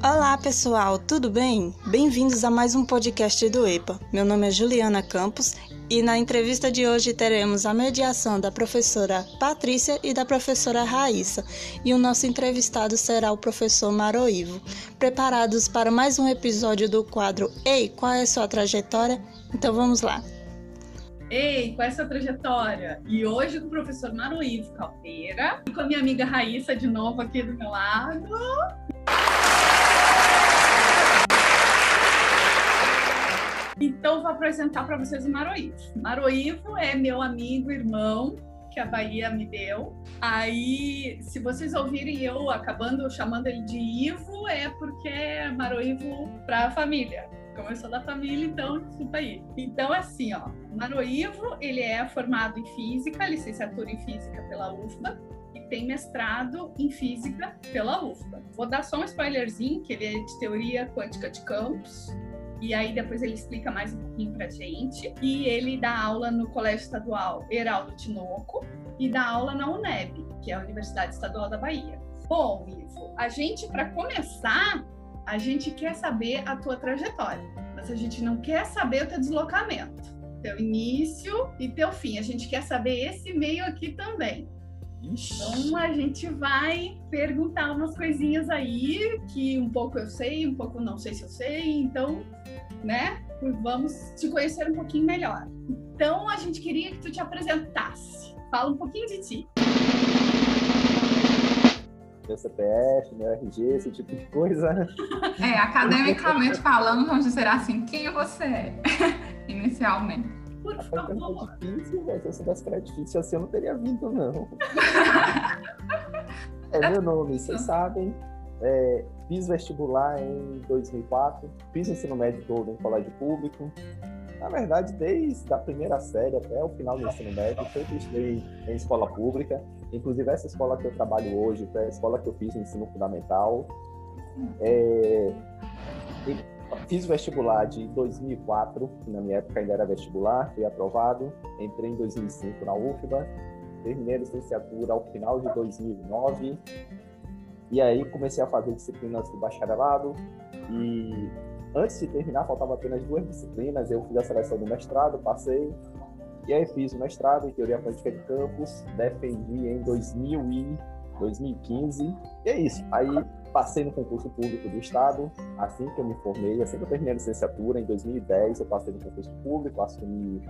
Olá pessoal, tudo bem? Bem-vindos a mais um podcast do EPA. Meu nome é Juliana Campos e na entrevista de hoje teremos a mediação da professora Patrícia e da professora Raíssa. E o nosso entrevistado será o professor Maroivo. Preparados para mais um episódio do quadro Ei, qual é a sua trajetória? Então vamos lá. Ei, qual é a sua trajetória? E hoje com o professor Maroivo Caldeira e com a minha amiga Raíssa de novo aqui do meu lado. Então, vou apresentar para vocês o Maroivo. Maroivo é meu amigo, irmão, que a Bahia me deu. Aí, se vocês ouvirem eu acabando chamando ele de Ivo, é porque é Maroivo para a família. Como eu sou da família, então, desculpa aí. Então, assim, ó, Maroivo, ele é formado em Física, licenciatura em Física pela UFBA, tem mestrado em Física pela UFBA. Vou dar só um spoilerzinho, que ele é de Teoria Quântica de Campos, e aí depois ele explica mais um pouquinho pra gente. E ele dá aula no Colégio Estadual Heraldo Tinoco e dá aula na UNEB, que é a Universidade Estadual da Bahia. Bom, Ivo, a gente, para começar, a gente quer saber a tua trajetória, mas a gente não quer saber o teu deslocamento, teu início e teu fim. A gente quer saber esse meio aqui também. Então a gente vai perguntar umas coisinhas aí que um pouco eu sei, um pouco não sei se eu sei, então, né? Vamos te conhecer um pouquinho melhor. Então a gente queria que tu te apresentasse. Fala um pouquinho de ti. Meu CPF, meu RG, esse tipo de coisa. É, academicamente falando, vamos dizer assim, quem você é, inicialmente. Por favor. É difícil, velho. Se eu soubesse que era difícil assim, eu não teria vindo, não. é meu nome, vocês sabem. É, fiz vestibular em 2004, fiz ensino médio todo em colégio público. Na verdade, desde a primeira série até o final do ensino médio, sempre estudei em escola pública. Inclusive, essa escola que eu trabalho hoje foi a escola que eu fiz no ensino fundamental. É, Fiz vestibular de 2004, que na minha época ainda era vestibular, fui aprovado. Entrei em 2005 na UFBA, terminei a licenciatura ao final de 2009. E aí comecei a fazer disciplinas do bacharelado. E antes de terminar, faltava apenas duas disciplinas. Eu fiz a seleção do mestrado, passei. E aí fiz o mestrado em Teoria Política de Campus, defendi em 2000 e 2015. E é isso. Aí Passei no concurso público do Estado, assim que eu me formei, assim que eu terminei a licenciatura, em 2010, eu passei no concurso público, assumi,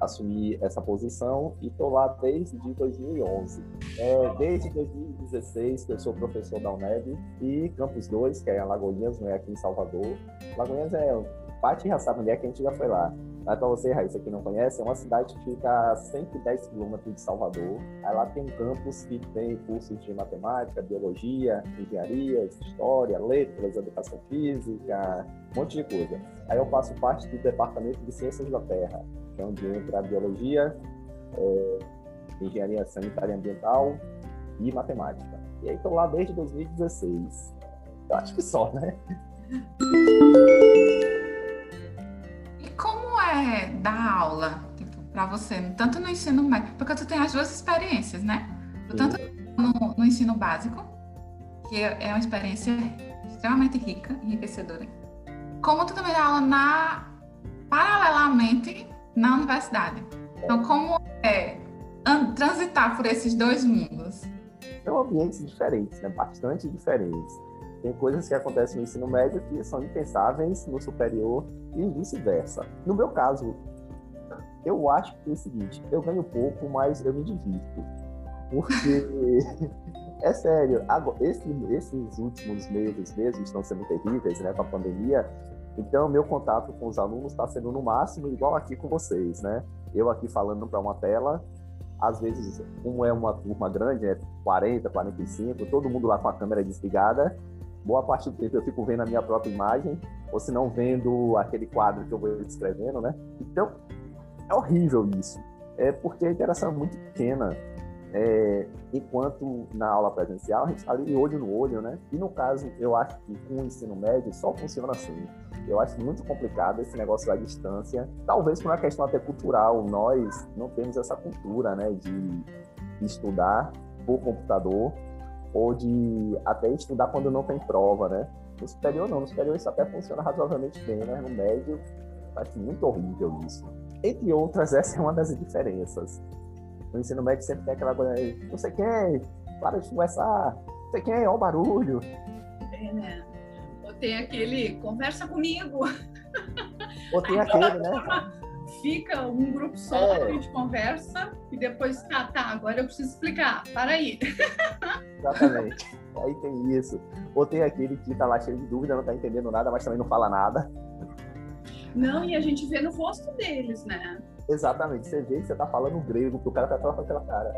assumi essa posição e estou lá desde 2011. É, desde 2016 que eu sou professor da UNEB e Campus 2, que é em Alagoinhas, não é aqui em Salvador. Alagoinhas é, parte já sabe onde é que a gente já foi lá. Mas para você, Raíssa, que não conhece, é uma cidade que fica a 110 quilômetros de Salvador. Aí lá tem um campus que tem cursos de matemática, biologia, engenharia, história, letras, educação física, um monte de coisa. Aí eu faço parte do Departamento de Ciências da Terra, que é onde entra biologia, é, engenharia sanitária e ambiental e matemática. E aí estou lá desde 2016. Eu acho que só, né? É dar aula tipo, para você, tanto no ensino médio, porque tu tem as duas experiências, né? Tanto no, no, ensino básico, que é uma experiência extremamente rica, enriquecedora, como tu também dá aula na, paralelamente na universidade. Então, como é transitar por esses dois mundos? São ambientes diferentes, né? Bastante diferentes. Tem coisas que acontecem no ensino médio que são impensáveis no superior e vice-versa. No meu caso, eu acho que é o seguinte: eu ganho pouco, mas eu me divirto. Porque, é sério, agora, esse, esses últimos meses mesmo estão sendo terríveis, né, com a pandemia. Então, meu contato com os alunos está sendo no máximo igual aqui com vocês, né? Eu aqui falando para uma tela, às vezes, como é uma turma grande, é 40, 45, todo mundo lá com a câmera desligada, boa parte do tempo eu fico vendo a minha própria imagem, ou se não vendo aquele quadro que eu vou escrevendo, né? Então, é horrível isso. É porque a interação é muito pequena. É, enquanto na aula presencial a gente está ali olho no olho, né? E no caso, eu acho que com o ensino médio só funciona assim. Eu acho muito complicado esse negócio da distância. Talvez por uma questão até cultural, nós não temos essa cultura, né, de estudar por computador ou de até estudar quando não tem prova, né? No superior não, no superior isso até funciona razoavelmente bem, né? No médio, acho muito horrível isso. Entre outras, essa é uma das diferenças. No ensino médio sempre tem aquela coisa, não sei quem, para de conversar, não sei quem, olha o barulho. É, né? Ou tem aquele, conversa comigo. Ou tem aquele, né? Fica um grupo só, é. a gente conversa e depois, tá, tá, agora eu preciso explicar, para aí. Exatamente. Aí tem isso. Ou tem aquele que tá lá cheio de dúvida, não tá entendendo nada, mas também não fala nada. Não, e a gente vê no rosto deles, né? Exatamente. Você vê que você tá falando grego, que o cara tá falando aquela cara.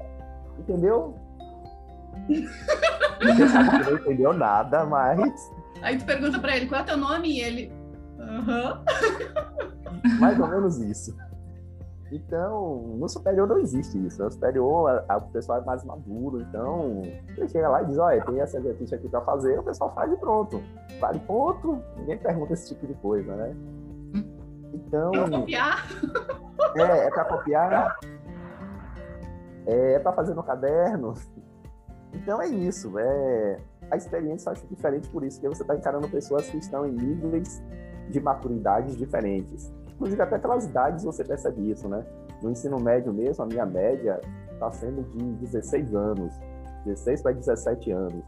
Entendeu? Não entendeu nada, mas. Aí tu pergunta pra ele qual é teu nome e ele. Aham. Mais ou menos isso. Então, no superior não existe isso. No superior, a, a, o pessoal é mais maduro. Então, ele chega lá e diz: Olha, tem essa exercício aqui para fazer. O pessoal faz e pronto. Vale ponto. Ninguém pergunta esse tipo de coisa, né? Então. É copiar? É, é para copiar. É, é para fazer no caderno. Então é isso. É, a experiência eu acho diferente por isso, porque você está encarando pessoas que estão em níveis de maturidade diferentes. Inclusive, até pelas idades você percebe isso, né? No ensino médio mesmo, a minha média está sendo de 16 anos, 16 para 17 anos.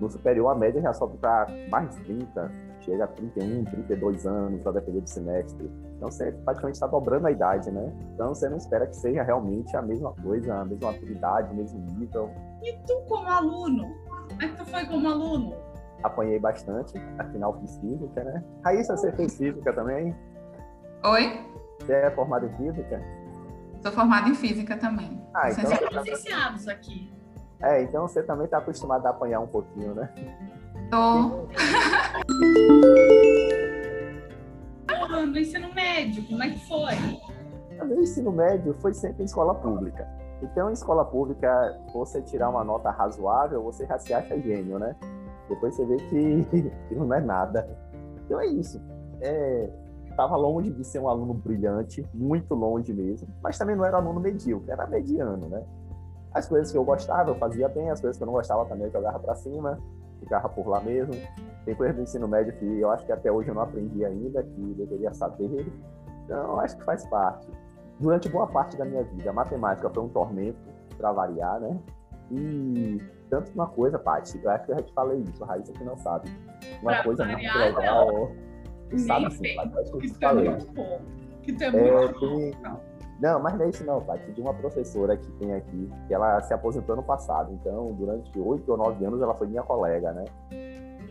No superior, a média já sobe para mais de 30, chega a 31, 32 anos, a depender do semestre. Então, você praticamente está dobrando a idade, né? Então, você não espera que seja realmente a mesma coisa, a mesma maturidade, o mesmo nível. E tu, como aluno? Como é que tu foi como aluno? Apanhei bastante, afinal fiz física, né? Raíssa, você fez física também? Oi? Você é formada em física? Sou formada em física também. Ah, então... Somos licenciados aqui. É, então você também está acostumado a apanhar um pouquinho, né? Tô. No ensino médio, como é que foi? O meu ensino médio foi sempre em escola pública. Então, em escola pública, você tirar uma nota razoável, você já se acha gênio, né? Depois você vê que, que não é nada. Então é isso. É, estava longe de ser um aluno brilhante, muito longe mesmo, mas também não era aluno medíocre, era mediano, né? As coisas que eu gostava, eu fazia bem, as coisas que eu não gostava também eu jogava para cima, ficava por lá mesmo. Tem coisas do ensino médio que eu acho que até hoje eu não aprendi ainda, que deveria saber. Então, acho que faz parte. Durante boa parte da minha vida, a matemática foi um tormento, para variar, né? E tanto uma coisa, Paty, eu acho que eu já te falei isso, a Raíssa que não sabe. Uma pra coisa variar, muito legal. Nem Sabe assim, sei. Paty, acho que é falei. muito bom. Que tu é É, muito tem- bom. Não, mas não é isso não, Paty. De uma professora que tem aqui, que ela se aposentou no passado. Então, durante oito ou nove anos, ela foi minha colega, né?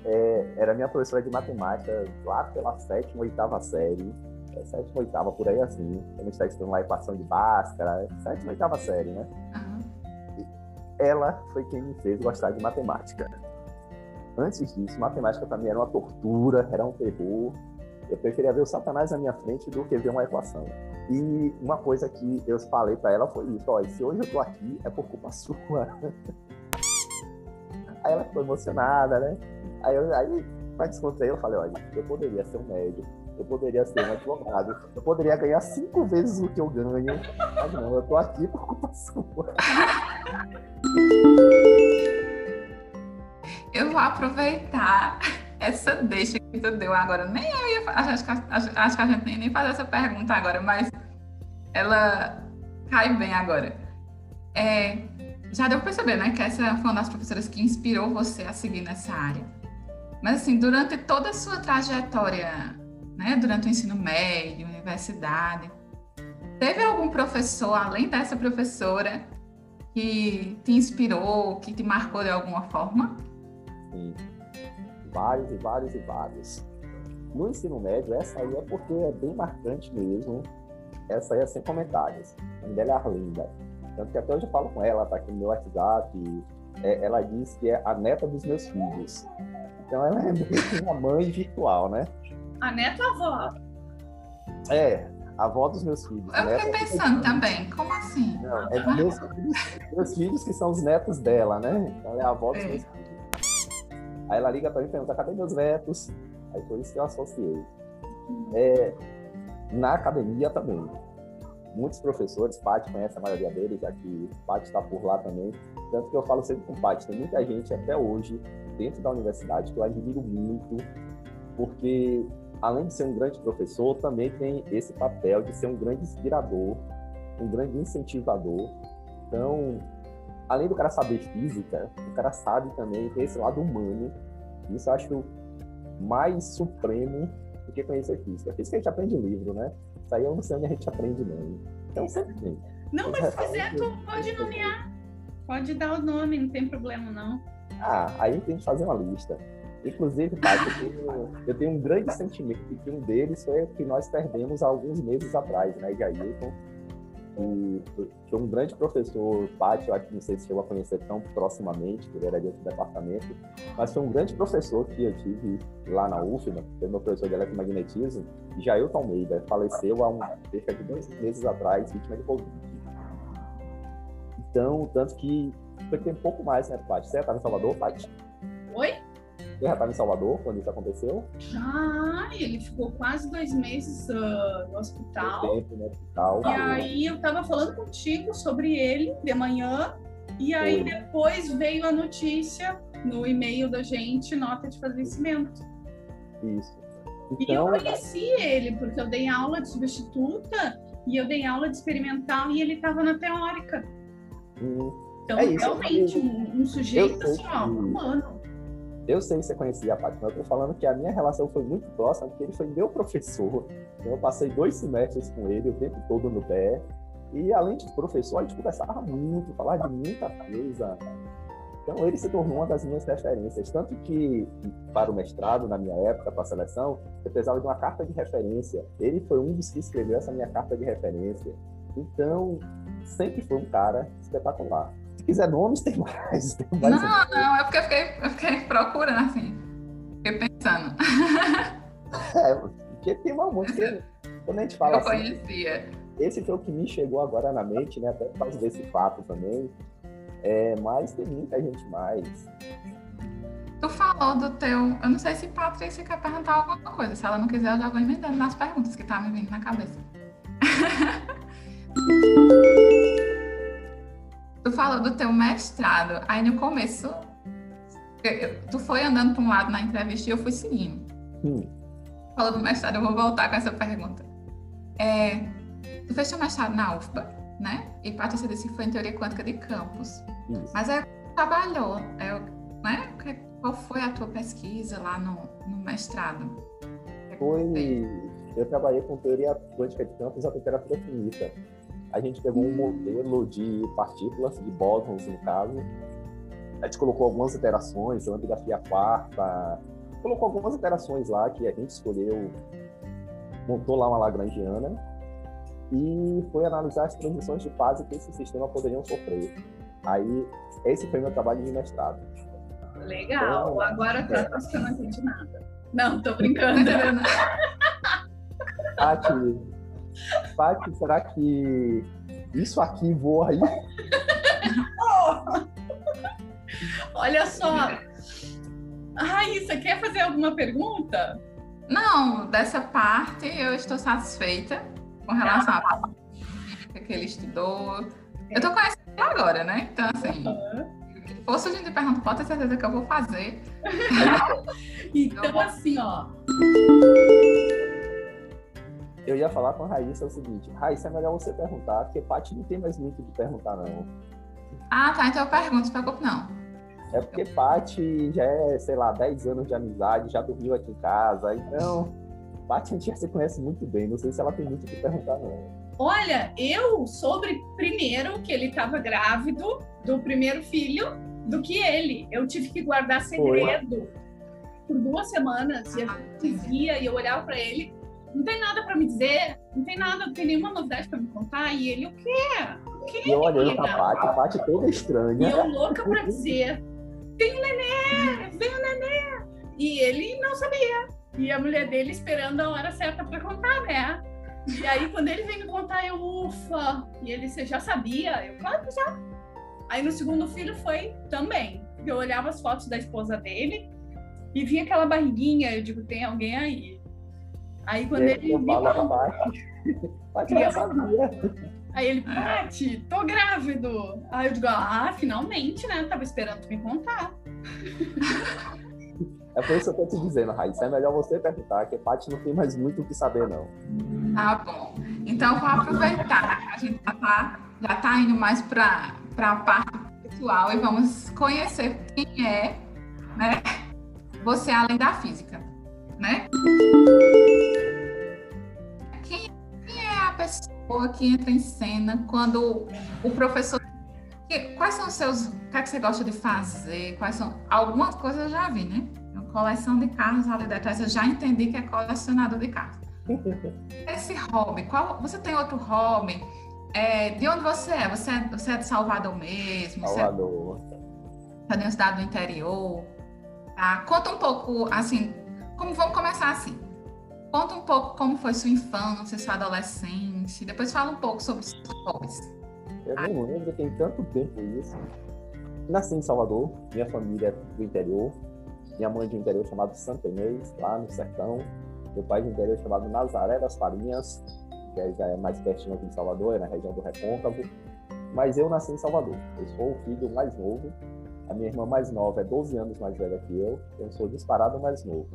É, era minha professora de matemática lá pela sétima, oitava série. É, sétima, oitava, por aí assim. A gente está estudando lá equação de Bhaskara. é Sétima, oitava série, né? Ela foi quem me fez gostar de matemática. Antes disso, matemática para mim era uma tortura, era um terror. Eu preferia ver o Satanás na minha frente do que ver uma equação. E uma coisa que eu falei para ela foi isso: olha, se hoje eu tô aqui é por culpa sua. Aí ela ficou emocionada, né? Aí, eu, aí para descontrair, eu falei: olha, eu poderia ser um médico, eu poderia ser um advogado, eu poderia ganhar cinco vezes o que eu ganho, mas não, eu tô aqui por culpa sua. Eu vou aproveitar essa deixa que tu deu agora. Nem eu ia acho, que, acho, acho que a gente nem, nem fazer essa pergunta agora, mas ela cai bem agora. É, já deu pra perceber, né, que essa foi uma das professoras que inspirou você a seguir nessa área. Mas assim, durante toda a sua trajetória, né, durante o ensino médio, universidade, teve algum professor, além dessa professora, que te inspirou, que te marcou de alguma forma? Sim. Vários e vários e vários. No ensino médio, essa aí é porque é bem marcante mesmo. Essa aí é sem comentários. A dela é Arlinda. Tanto que até hoje eu falo com ela, tá aqui no meu WhatsApp. É, ela diz que é a neta dos meus filhos. Então ela é meio que uma mãe virtual, né? A neta avó. É, a avó dos meus filhos. Eu fiquei pensando também, como assim? Não, é meus filhos, meus filhos que são os netos dela, né? Então ela é a avó dos É. meus filhos. Aí ela liga pra mim e pergunta, cadê meus netos? Aí foi isso que eu associei. É, na academia também. Muitos professores, Paty conhece a maioria deles, já que Paty está por lá também. Tanto que eu falo sempre com Paty, tem muita gente até hoje dentro da universidade que eu admiro muito, porque além de ser um grande professor, também tem esse papel de ser um grande inspirador, um grande incentivador. Então, além do cara saber física, o cara sabe também ter esse lado humano. Isso eu acho mais supremo do que conhecer física. Física a gente aprende em livro, né? Isso aí eu não sei onde a gente aprende, não. Então sempre tem. Não, mas se quiser, tu pode nomear. Pode dar o nome, não tem problema, não. Ah, aí tem que fazer uma lista. Inclusive, Paty, eu, tenho, eu tenho um grande sentimento de que um deles foi o que nós perdemos há alguns meses atrás, né, de Ailton. E foi um grande professor, eu acho que não sei se chegou a conhecer tão proximamente, porque ele era de outro departamento, mas foi um grande professor que eu tive lá na UFBA, foi meu professor de eletromagnetismo, Jailton Almeida, faleceu há um, cerca de dois meses atrás, vítima de Covid. Então, tanto que foi um pouco mais, né, Paty? Você estava em Salvador, Paty? Você já estava em Salvador quando isso aconteceu? Já, ele ficou quase dois meses uh, no hospital. Tempo no hospital. E aí eu estava falando contigo sobre ele de manhã, e aí Foi. depois veio a notícia no e-mail da gente, nota de falecimento. Isso. E eu Então, conheci ele, porque eu dei aula de substituta e eu dei aula de experimental e ele estava na teórica. hum, Então, É realmente, eu- um, um sujeito assim, ó, humano. Eu sei que você conhecia a Paty, mas eu tô falando que a minha relação foi muito próxima, porque ele foi meu professor. Então, eu passei dois semestres com ele, o tempo todo no pé. E além de professor, a gente conversava muito, falava de muita coisa. Então ele se tornou uma das minhas referências. Tanto que, para o mestrado, na minha época, para a seleção, eu precisava de uma carta de referência. Ele foi um dos que escreveu essa minha carta de referência. Então, sempre foi um cara espetacular. Se quiser nomes, tem mais. Tem mais Não, não, é porque eu fiquei, eu fiquei procurando assim. Fiquei pensando. É, porque tem uma muito que quando a gente fala Eu assim, conhecia. esse foi o que me chegou agora na mente, né? Até por causa desse fato também. É, mas tem muita gente mais. Tu falou do teu. Eu não sei se Patrícia quer perguntar alguma coisa. Se ela não quiser, eu já vou emendando nas perguntas que tá me vindo na cabeça. tu falou do teu mestrado. Aí no começo, eu- tu foi andando para um lado na entrevista e eu fui seguindo. Hum, Falou do mestrado, eu vou voltar com essa pergunta. É, tu fez teu mestrado na UFBA, né? E disse que foi em teoria quântica de campos. isso. Mas aí trabalhou, é, né? Qual foi a tua pesquisa lá no, no mestrado? Foi. Eu trabalhei com teoria quântica de campos a temperatura finita. A gente pegou um modelo de partículas, de bósons no caso. A gente colocou algumas interações, lambda a quarta, colocou algumas interações lá que a gente escolheu, montou lá uma Lagrangiana e foi analisar as transições de fase que esse sistema poderiam sofrer. Aí, esse foi meu trabalho de mestrado. Legal. Então, Agora tá, é. acho que eu não entendi nada. Não, tô brincando. Paty, Paty, será que isso aqui voa aí? Olha só. Raíssa, quer fazer alguma pergunta? Não, dessa parte eu estou satisfeita com relação à que ele estudou. Eu tô conhecendo ele agora, né? Então, assim, o que for surgindo de pergunta, pode ter certeza que eu vou fazer. Então, assim, ó. Eu ia falar com a Raíssa o seguinte, Raíssa, é melhor você perguntar, porque Paty não tem mais muito de perguntar, não. Ah, tá, então eu pergunto, se preocupe não. É porque Paty já é, sei lá, 10 anos de amizade, já dormiu aqui em casa, então... Paty a gente já se conhece muito bem, não sei se ela tem muito o que perguntar, não. Olha, eu soube primeiro que ele estava grávido do primeiro filho do que ele. Eu tive que guardar segredo por duas semanas e a gente via e eu olhava para ele. Não tem nada para me dizer, não tem nada, não tem nenhuma novidade para me contar. E ele, o quê? O quê? E eu olhando pra? Paty, a Paty toda E estranha. eu louca para dizer: tem um nenê, vem um nenê. E ele não sabia. E a mulher dele esperando a hora certa para contar, né? E aí, quando ele veio me contar, eu, ufa! E ele, você já sabia? Eu, claro que já. Aí, no segundo filho, foi também. Eu olhava as fotos da esposa dele e via aquela barriguinha. Eu digo, tem alguém aí. Aí, quando E ele eu me ela sabia. Aí ele, Pati, tô grávido. Aí eu digo, ah, finalmente, né? Tava esperando tu me contar. É por isso que eu tô te dizendo, Raíssa. É melhor você perguntar, que Paty não tem mais muito o que saber, não. Tá bom. Então, vou aproveitar. A gente já tá, já tá indo mais para a parte pessoal e vamos conhecer quem é, né? Você além da física, né? Pessoa que entra em cena quando o professor quais são os seus. O que, é que você gosta de fazer? Quais são. Algumas coisas eu já vi, né? coleção de carros ali detrás, eu já entendi que é colecionador de carros. Esse hobby, qual, você tem outro hobby? É, de onde você é? Você, é? você é de Salvador mesmo? Salvador. Você é de uma cidade do interior? Tá? Conta um pouco, assim, como vamos começar assim. Conta um pouco como foi sua infância, sua adolescência. Depois fala um pouco sobre seus hobbies. Eu não lembro, tem tanto tempo isso. Nasci em Salvador, minha família é do interior, minha mãe de um interior chamado Santa Inês, lá no sertão. Meu pai de um interior chamado Nazaré das Farinhas, que já é mais pertinho aqui de Salvador, é na região do Recôncavo. Mas eu nasci em Salvador. Eu sou o filho mais novo. A minha irmã mais nova é 12 anos mais velha que eu. Eu sou disparado mais novo.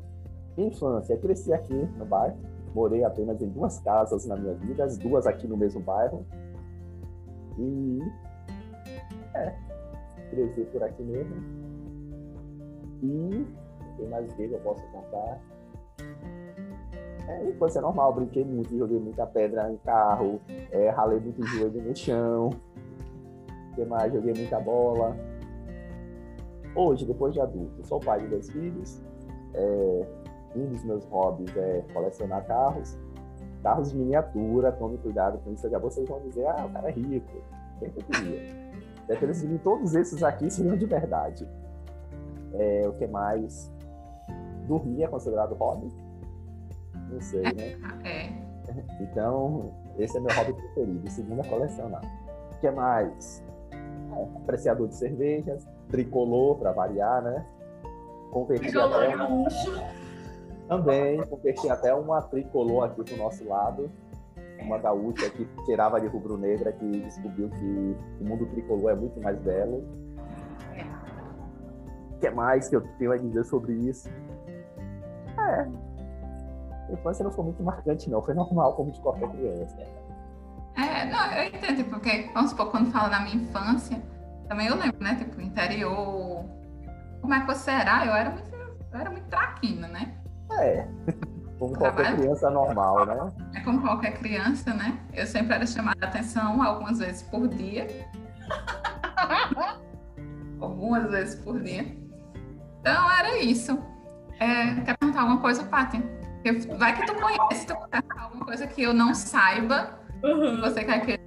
Infância, cresci aqui no bairro. Morei apenas em duas casas na minha vida, as duas aqui no mesmo bairro. E é, cresci por aqui mesmo. E tem mais dele, eu posso contar. É, infância normal, brinquei muito, joguei muita pedra em carro, é, ralei muito joelho no chão. O que mais? Joguei muita bola. Hoje, depois de adulto, sou pai de dois filhos. É, um dos meus hobbies é colecionar carros. Carros de miniatura, tome cuidado com isso. Vocês vão dizer, ah, o cara é rico. Quem que eu queria? Deve todos esses aqui seriam de verdade. É, o que mais? Dormir é considerado hobby? Não sei, né? É. Então, esse é meu hobby preferido. Segundo é colecionar. O que mais? É, apreciador de cervejas, tricolor, para variar, né? Tricolor até Também, converti até uma tricolor aqui pro nosso lado. Uma gaúcha que tirava de rubro-negra, que descobriu que o mundo tricolor é muito mais belo o que mais que eu tenho a dizer sobre isso? É. A infância não foi muito marcante, não. Foi normal, como de qualquer criança. É, não, eu entendo, porque, vamos supor, quando fala da minha infância, também eu lembro, né? Tipo, interior. Como é que você era? Eu era muito, eu era muito traquina, né? É. Como qualquer Trabalho... criança normal, né? É como qualquer criança, né? Eu sempre era chamada a atenção algumas vezes por dia. algumas vezes por dia. Então era isso. É, quer perguntar alguma coisa, Paty? Vai que tu conhece, tu quer alguma coisa que eu não saiba. Uhum. Você quer que.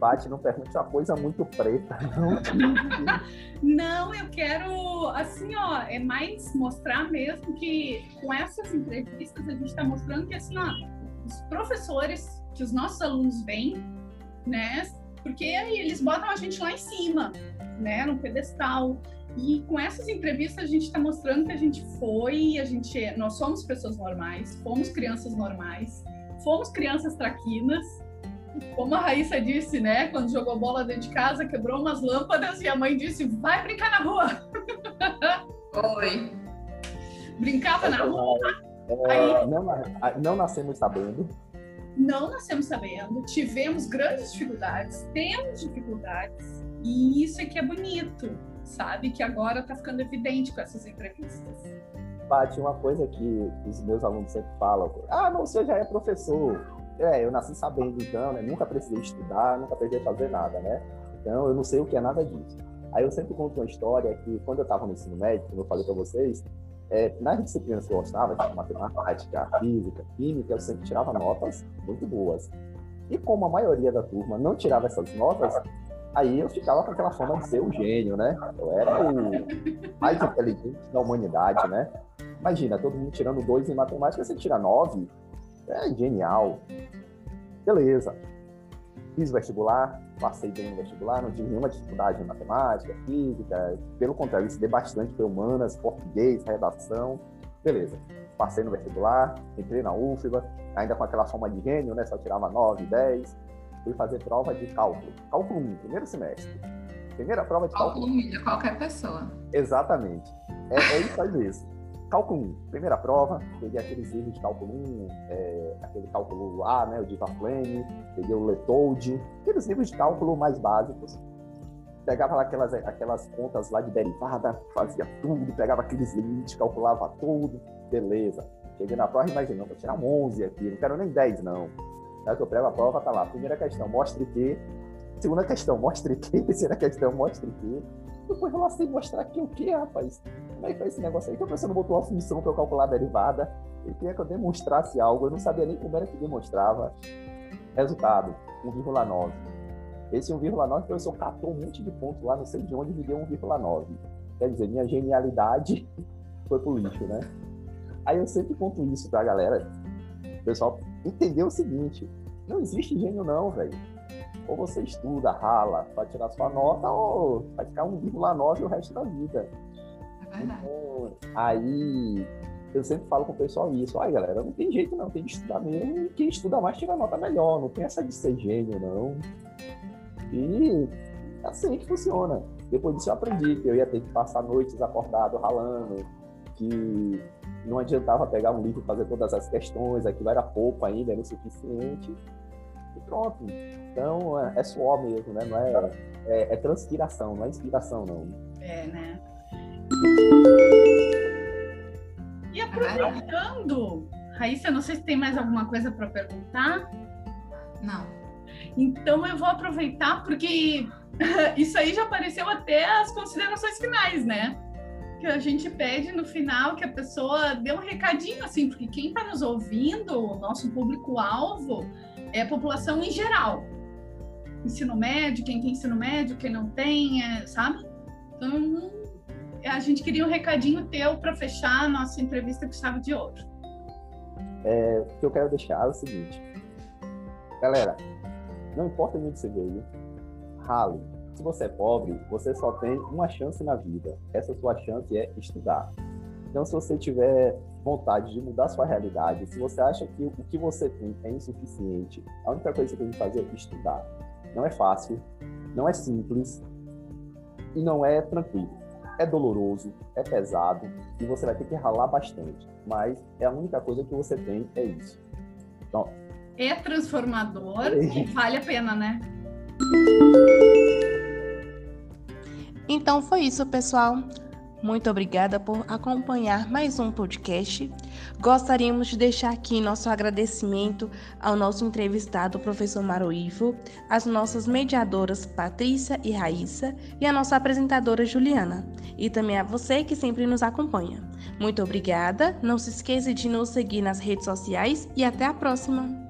Paty, não pergunte uma coisa muito preta, não. não, eu quero, assim, ó, é mais mostrar mesmo que com essas entrevistas a gente está mostrando que, assim, ó, os professores que os nossos alunos vêm, né, porque aí eles botam a gente lá em cima, né, no pedestal. E com essas entrevistas a gente está mostrando que a gente foi, a gente, nós somos pessoas normais, fomos crianças normais, fomos crianças traquinas. Como a Raíssa disse, né? Quando jogou bola dentro de casa, quebrou umas lâmpadas e a mãe disse: vai brincar na rua. Oi. Brincava na rua. É, Aí, não, não nascemos sabendo. Não nascemos sabendo. Tivemos grandes dificuldades, temos dificuldades. E isso é que é bonito sabe? Que agora está ficando evidente com essas entrevistas. Paty, uma coisa que os meus alunos sempre falam: ah, não, você já é professor. É, eu nasci sabendo, então, né? Nunca precisei estudar, nunca precisei fazer nada, né? Então, eu não sei o que é nada disso. Aí eu sempre conto uma história que, quando eu estava no ensino médio, como eu falei para vocês, é, nas disciplinas que eu gostava, tipo matemática, física, química, eu sempre tirava notas muito boas. E como a maioria da turma não tirava essas notas, Aí eu ficava com aquela fama de ser o gênio, né? Eu era o mais inteligente da humanidade, né? Imagina, todo mundo tirando dois em matemática, você tira nove. É genial. Beleza. Fiz vestibular, passei bem no vestibular, não tive nenhuma dificuldade em matemática, física. Pelo contrário, estudei bastante foi humanas, português, redação. Beleza. Passei no vestibular, entrei na UFBA, ainda com aquela fama de gênio, né? Só tirava nove, dez. fui fazer prova de cálculo. Cálculo 1, primeiro semestre. Primeira prova de cálculo. Cálculo humilha qualquer pessoa. Exatamente. É, é isso aí mesmo. Cálculo 1, primeira prova, peguei aqueles livros de cálculo 1, é, aquele cálculo A, né, o de Flame, peguei o Letold, aqueles livros de cálculo mais básicos. Pegava lá aquelas, aquelas contas lá de derivada, fazia tudo, pegava aqueles limites, calculava tudo, beleza. Cheguei na prova imaginei, vou tirar um 11 aqui, não quero nem 10 não. Aí que eu pego a prova, tá lá, primeira questão, mostre que. Segunda questão, mostre que. Terceira questão, mostre que. Depois eu lá sei mostrar aqui o que, rapaz? Que faz esse negócio aí? Que a pessoa não botou uma função para eu calcular a derivada. Ele queria que eu demonstrasse algo, eu não sabia nem como era que demonstrava. Resultado, 1,9. Esse 1,9 o professor catou um monte de pontos lá, não sei de onde, me deu 1,9. Quer dizer, minha genialidade foi pro lixo, né? Aí eu sempre conto isso pra galera. O pessoal entendeu o seguinte: não existe gênio, não, velho. Ou você estuda, rala para tirar sua nota, ou vai ficar 1,9 o resto da vida. Então, aí eu sempre falo com o pessoal isso. Ai, galera, não tem jeito não, tem que estudar mesmo. E quem estuda mais tira nota melhor. Não tem essa de ser gênio, não. E é assim que funciona. Depois disso eu aprendi que eu ia ter que passar noites acordado, ralando, que não adiantava pegar um livro e fazer todas as questões, aquilo era pouco ainda, era o suficiente. E pronto. Então é, é suor mesmo, né? Não é, é, é transpiração, não é inspiração, não. É, né? E aproveitando, Raíssa, não sei se tem mais alguma coisa para perguntar. Não. Então eu vou aproveitar porque isso aí já apareceu até as considerações finais, né? Que a gente pede no final que a pessoa dê um recadinho, assim, porque quem está nos ouvindo, o nosso público-alvo, é a população em geral. Ensino médio, quem tem ensino médio, quem não tem, é, sabe? Então, a gente queria um recadinho teu para fechar a nossa entrevista com chave de ouro. É, o que eu quero deixar é o seguinte. Galera, não importa de onde você veio, rale. Se você é pobre, você só tem uma chance na vida. Essa sua chance é estudar. Então, se você tiver vontade de mudar sua realidade, se você acha que o que você tem é insuficiente, a única coisa que você tem que fazer é estudar. Não é fácil, não é simples e não é tranquilo. É doloroso, é pesado e você vai ter que ralar bastante. Mas é a única coisa que você tem é isso. Então, é transformador e vale a pena, né? Então foi isso, pessoal. Muito obrigada por acompanhar mais um podcast. Gostaríamos de deixar aqui nosso agradecimento ao nosso entrevistado, professor Maro Ivo, às nossas mediadoras Patrícia e Raíssa e a nossa apresentadora Juliana, e também a você que sempre nos acompanha. Muito obrigada, não se esqueça de nos seguir nas redes sociais e até a próxima!